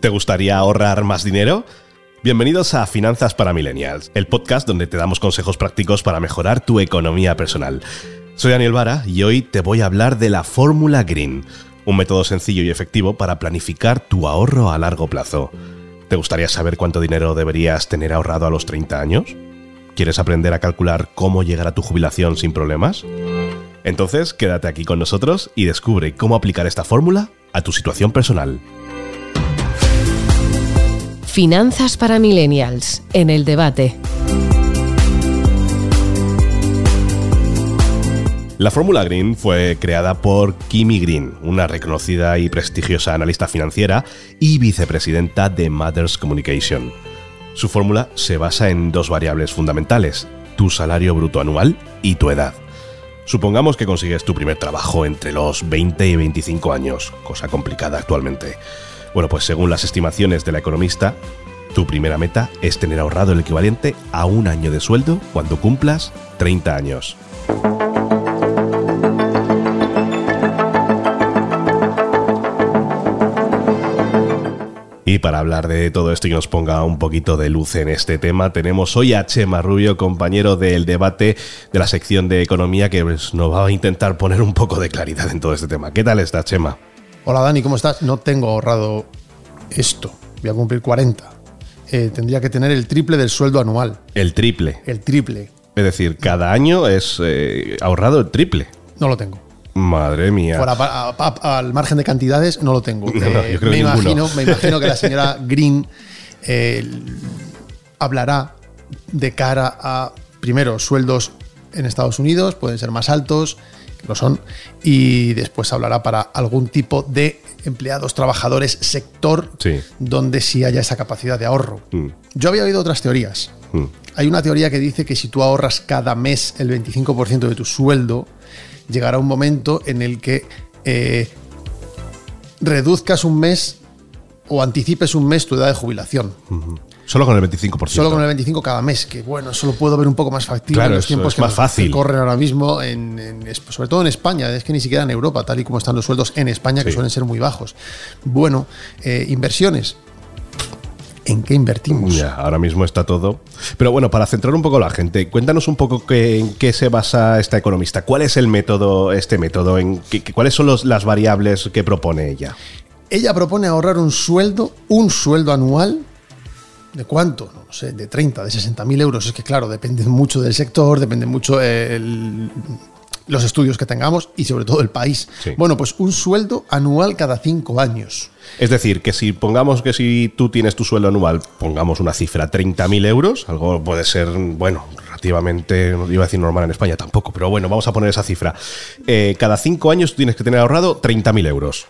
¿Te gustaría ahorrar más dinero? Bienvenidos a Finanzas para Millennials, el podcast donde te damos consejos prácticos para mejorar tu economía personal. Soy Daniel Vara y hoy te voy a hablar de la Fórmula Green, un método sencillo y efectivo para planificar tu ahorro a largo plazo. ¿Te gustaría saber cuánto dinero deberías tener ahorrado a los 30 años? ¿Quieres aprender a calcular cómo llegar a tu jubilación sin problemas? Entonces, quédate aquí con nosotros y descubre cómo aplicar esta fórmula a tu situación personal. Finanzas para Millennials, en el debate. La Fórmula Green fue creada por Kimi Green, una reconocida y prestigiosa analista financiera y vicepresidenta de Matters Communication. Su fórmula se basa en dos variables fundamentales, tu salario bruto anual y tu edad. Supongamos que consigues tu primer trabajo entre los 20 y 25 años, cosa complicada actualmente. Bueno, pues según las estimaciones de la economista, tu primera meta es tener ahorrado el equivalente a un año de sueldo cuando cumplas 30 años. Y para hablar de todo esto y nos ponga un poquito de luz en este tema, tenemos hoy a Chema Rubio, compañero del debate de la sección de economía, que pues, nos va a intentar poner un poco de claridad en todo este tema. ¿Qué tal está, Chema? Hola Dani, ¿cómo estás? No tengo ahorrado esto. Voy a cumplir 40. Eh, tendría que tener el triple del sueldo anual. El triple. El triple. Es decir, cada año es eh, ahorrado el triple. No lo tengo. Madre mía. A- a- al margen de cantidades, no lo tengo. Eh, me, imagino, me imagino que la señora Green hablará de cara a, primero, sueldos en Estados Unidos, pueden ser más altos, lo son, y después hablará para algún tipo de empleados, trabajadores, sector, Sí. donde sí haya esa capacidad de ahorro. Mm. Yo había oído otras teorías. Mm. Hay una teoría que dice que si tú ahorras cada mes el 25% de tu sueldo, llegará un momento en el que eh, reduzcas un mes o anticipes un mes tu edad de jubilación. Solo con el 25%. Solo con el 25 cada mes, que bueno, eso lo puedo ver un poco más factible Claro, en los tiempos es que, más nos- fácil. que corren ahora mismo, en, sobre todo en España, es que ni siquiera en Europa, tal y como están los sueldos en España, que suelen ser muy bajos. Bueno, eh, inversiones. ¿En qué invertimos? Ya, ahora mismo está todo. Pero bueno, para centrar un poco a la gente, cuéntanos un poco qué- en qué se basa esta economista. ¿Cuál es el método, este método? En qué- qué- ¿Cuáles son los- las variables que propone ella? Ella propone ahorrar un sueldo, un sueldo anual. ¿De cuánto? No lo sé, de 30, de 60 mil euros. Es que, claro, depende mucho del sector, depende mucho eh, el- los estudios que tengamos y sobre todo el país. Sí. Bueno, pues un sueldo anual cada cinco años. Es decir, que si pongamos que si tú tienes tu sueldo anual, pongamos una cifra 30.000 euros, algo puede ser, bueno, relativamente, no iba a decir normal en España tampoco, pero bueno, vamos a poner esa cifra. Eh, cada cinco años tú tienes que tener ahorrado 30.000 euros.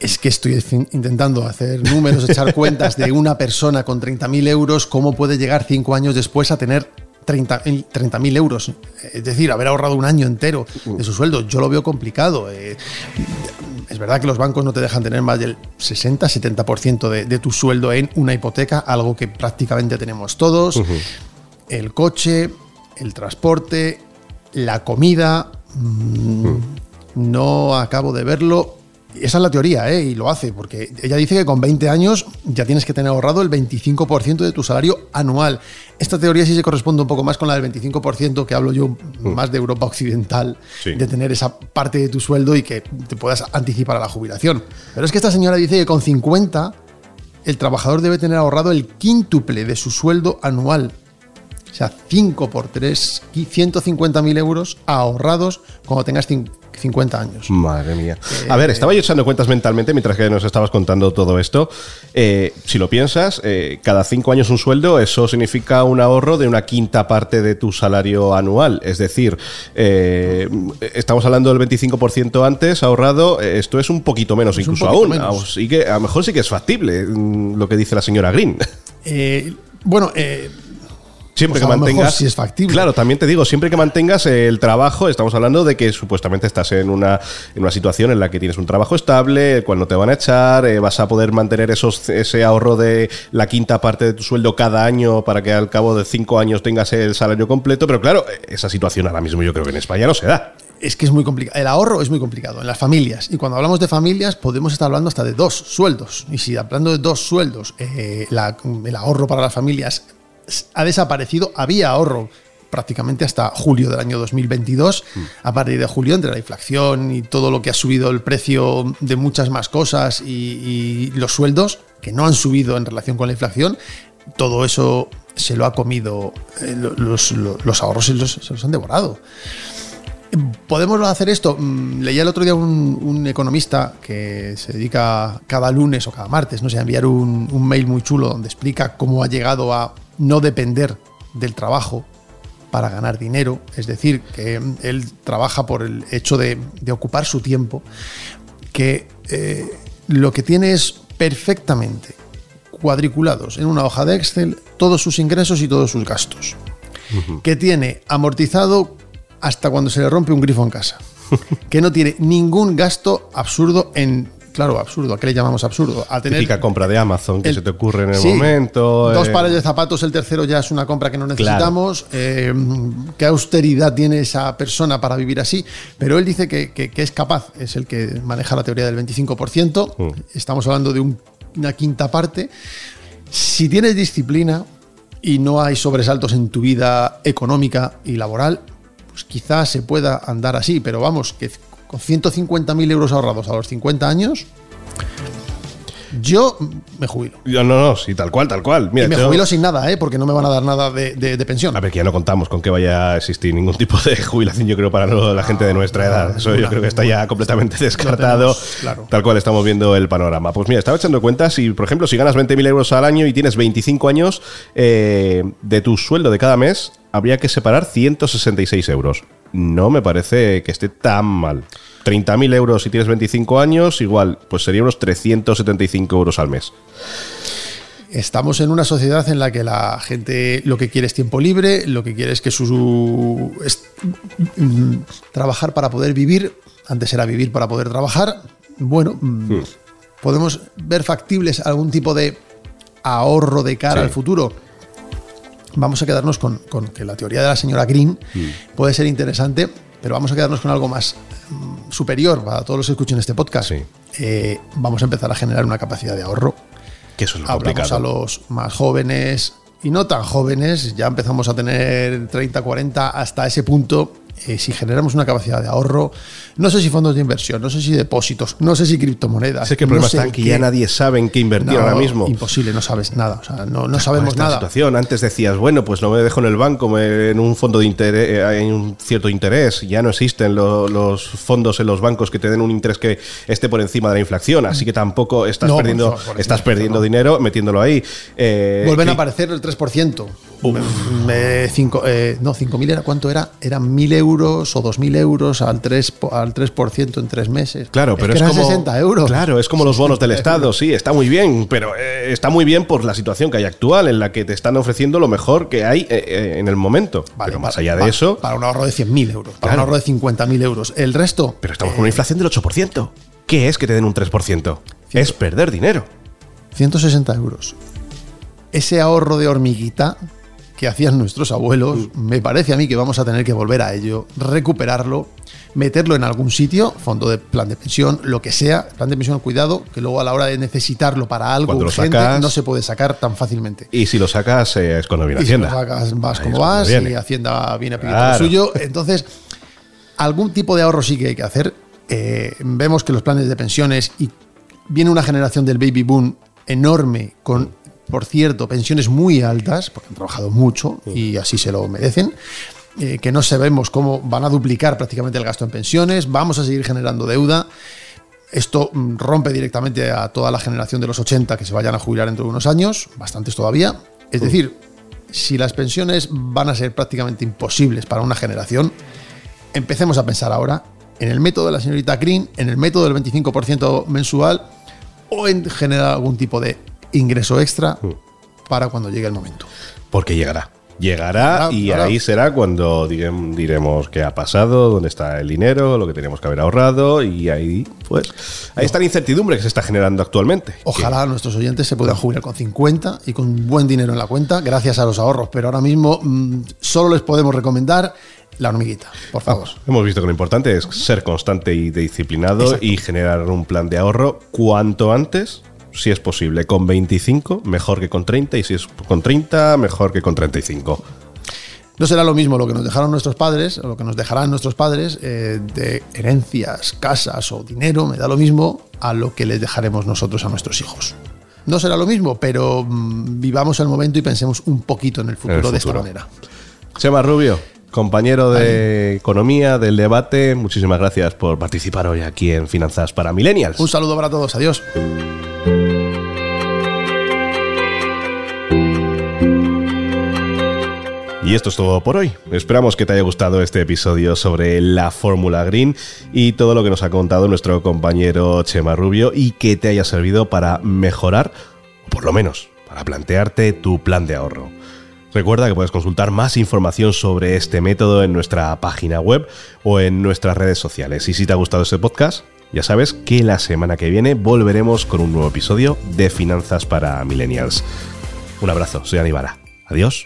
Es que estoy intentando hacer números, echar cuentas de una persona con 30.000 euros, cómo puede llegar cinco años después a tener 30.000 30.000 euros. Es decir, haber ahorrado un año entero de su sueldo. Yo lo veo complicado. Eh, es verdad que los bancos no te dejan tener más del 60-70% de, de tu sueldo en una hipoteca, algo que prácticamente tenemos todos. El coche, el transporte, la comida. mm, No acabo de verlo. Esa es la teoría, ¿eh? y lo hace, porque ella dice que con 20 años ya tienes que tener ahorrado el 25% de tu salario anual. Esta teoría sí se corresponde un poco más con la del 25% que hablo yo más de Europa Occidental, Sí. de tener esa parte de tu sueldo y que te puedas anticipar a la jubilación. Pero es que esta señora dice que con 50 el trabajador debe tener ahorrado el quíntuple de su sueldo anual. O sea, 5 por 3, 150.000 euros ahorrados cuando tengas cin- 50 años. Madre mía. A ver, estaba yo echando cuentas mentalmente mientras que nos estabas contando todo esto. Eh, si lo piensas, eh, cada cinco años un sueldo, eso significa un ahorro de una quinta parte de tu salario anual. Es decir, eh, estamos hablando del 25% antes ahorrado, eh, esto es un poquito menos, Es incluso poquito aún. menos. Así que a lo mejor sí que es factible mm, lo que dice la señora Green. Eh, bueno, eh, Siempre Pues que mantengas. sí es factible. Claro, también te digo, siempre que mantengas el trabajo, estamos hablando de que supuestamente estás en una, en una situación en la que tienes un trabajo estable, el cual no te van a echar, eh, vas a poder mantener esos, ese ahorro de la quinta parte de tu sueldo cada año para que al cabo de cinco años tengas el salario completo. Pero claro, esa situación ahora mismo yo creo que en España no se da. es que es muy complicado. El ahorro es muy complicado en las familias. Y cuando hablamos de familias, podemos estar hablando hasta de dos sueldos. Y si hablando de dos sueldos, eh, la- el ahorro para las familias ha desaparecido, había ahorro prácticamente hasta julio del año 2022. A partir de julio, entre la inflación y todo lo que ha subido el precio de muchas más cosas y, y los sueldos, que no han subido en relación con la inflación, todo eso se lo ha comido, eh, lo- los, los- los ahorros se los, se los han devorado. ¿Podemos hacer esto? Mm, Leía el otro día un, un economista que se dedica cada lunes o cada martes, no sé, a enviar un, un mail muy chulo donde explica cómo ha llegado a no depender del trabajo para ganar dinero. Es decir, que él trabaja por el hecho de, de ocupar su tiempo, que eh, lo que tiene es perfectamente cuadriculados en una hoja de Excel todos sus ingresos y todos sus gastos que tiene amortizado hasta cuando se le rompe un grifo en casa, que no tiene ningún gasto absurdo en, claro, absurdo, ¿a qué le llamamos absurdo? A tener Típica compra de Amazon que el- se te ocurre en el Sí, momento. Dos eh, pares de zapatos, el tercero ya es una compra que no necesitamos. eh, ¿Qué austeridad tiene esa persona para vivir así? Pero él dice que, que- que es capaz, es el que maneja la teoría del 25%. Mm. Estamos hablando de un- una quinta parte. Si tienes disciplina y no hay sobresaltos en tu vida económica y laboral, pues quizás se pueda andar así. Pero vamos, que con 150.000 euros ahorrados a los 50 años, yo me jubilo. No, no, no, sí, tal cual, tal cual. Mira, Y me yo- jubilo sin nada, ¿eh? porque no me van a dar nada de, de- de pensión. A ver, que ya no contamos con que vaya a existir ningún tipo de jubilación, yo creo, para no- la gente de nuestra edad. Eso yo creo que está ya completamente descartado, tenemos, claro. tal cual estamos viendo el panorama. Pues mira, estaba echando cuentas y, por ejemplo, si ganas 20.000 euros al año y tienes 25 años, eh, de tu sueldo de cada mes, habría que separar 166 euros. No me parece que esté tan mal. 30.000 euros si tienes 25 años, igual, pues sería unos 375 euros al mes. Estamos en una sociedad en la que la gente lo que quiere es tiempo libre, lo que quiere es que su es, mm, trabajar para poder vivir, antes era vivir para poder trabajar. Bueno, mm, podemos ver factibles algún tipo de ahorro de cara Sí. al futuro. Vamos a quedarnos con, con que la teoría de la señora Green puede ser interesante, pero vamos a quedarnos con algo más mm, superior para todos los que escuchen este podcast. Sí. Eh, vamos a empezar a generar una capacidad de ahorro Que eso es lo hablamos complicado. a los más jóvenes y no tan jóvenes, ya empezamos a tener 30, 40, hasta ese punto, eh, si generamos una capacidad de ahorro, no sé si fondos de inversión, no sé si depósitos, no sé si criptomonedas. Sé que el no problema sé está en que ya nadie sabe en qué invertir No, ahora mismo. Imposible, no sabes nada, o sea, no, no ¿Cuál sabemos nada. situación? Antes decías, bueno, pues no me dejo en el banco, me- en un fondo de interés, eh, hay un cierto interés. Ya no existen lo- los fondos en los bancos que te den un interés que esté por encima de la inflación, así que tampoco estás No, perdiendo, favor, estás perdiendo dinero metiéndolo ahí. Eh, Vuelven a aparecer el 3%. Cinco, eh, no, 5.000 era cuánto era? Eran 1.000 euros o 2.000 euros al 3%, po- al 3% en tres meses. Claro, pero que es, eran como 60 euros. Claro, es como los bonos del 60 Estado, sí, está muy bien, pero eh, está muy bien por la situación que hay actual, en la que te están ofreciendo lo mejor que hay eh, en el momento. Vale, pero más para- allá de eso, Para un ahorro de 100.000 euros, para Claro. un ahorro de 50.000 euros. El resto, pero estamos con una inflación del 8%. ¿Qué es que te den un 3%? Es perder dinero. 160 euros. Ese ahorro de hormiguita que hacían nuestros abuelos, me parece a mí que vamos a tener que volver a ello, recuperarlo, meterlo en algún sitio, fondo de plan de pensión, lo que sea, plan de pensión, cuidado, que luego a la hora de necesitarlo para algo Cuando urgente sacas- no se puede sacar tan fácilmente. Y si lo sacas, eh, es cuando viene Y si Hacienda. lo sacas, vas Ahí como vas viene. y Hacienda viene a pedir Claro. lo suyo. Entonces, algún tipo de ahorro sí que hay que hacer. Eh, vemos que los planes de pensiones y viene una generación del baby boom enorme con, por cierto, pensiones muy altas, porque han trabajado mucho y así se lo merecen. eh, que no sabemos cómo van a duplicar prácticamente el gasto en pensiones, vamos a seguir generando deuda. Esto mm, rompe directamente a toda la generación de los 80 que se vayan a jubilar dentro de unos años, bastantes todavía. Es decir, si las pensiones van a ser prácticamente imposibles para una generación, empecemos a pensar ahora en el método de la señorita Green, en el método del 25% mensual o en generar algún tipo de ingreso extra para cuando llegue el momento. Porque llegará. Llegará Llegará, y llegará. ahí será cuando direm- diremos qué ha pasado, dónde está el dinero, lo que teníamos que haber ahorrado y ahí, pues, ahí está la incertidumbre que se está generando actualmente. Ojalá nuestros oyentes se puedan jubilar con 50 y con buen dinero en la cuenta, gracias a los ahorros. Pero ahora mismo mm, solo les podemos recomendar la hormiguita, por favor. hemos visto que lo importante es ser constante y disciplinado y generar un plan de ahorro cuanto antes, si es posible. Con 25, mejor que con 30, y si es con 30, mejor que con 35. No será lo mismo lo que nos dejaron nuestros padres, o lo que nos dejarán nuestros padres, eh, de herencias, casas o dinero, me da lo mismo a lo que les dejaremos nosotros a nuestros hijos. No será lo mismo, pero mm, vivamos el momento y pensemos un poquito en el futuro, de esta manera. Chema Rubio, compañero de economía, del debate, muchísimas gracias por participar hoy aquí en Finanzas para Millennials. Un saludo para todos, adiós. Y esto es todo por hoy. Esperamos que te haya gustado este episodio sobre la Fórmula Green y todo lo que nos ha contado nuestro compañero Chema Rubio y que te haya servido para mejorar, o por lo menos, para plantearte tu plan de ahorro. Recuerda que puedes consultar más información sobre este método en nuestra página web o en nuestras redes sociales. Y si te ha gustado este podcast, ya sabes que la semana que viene volveremos con un nuevo episodio de Finanzas para Millennials. Un abrazo, soy Aníbara. Adiós.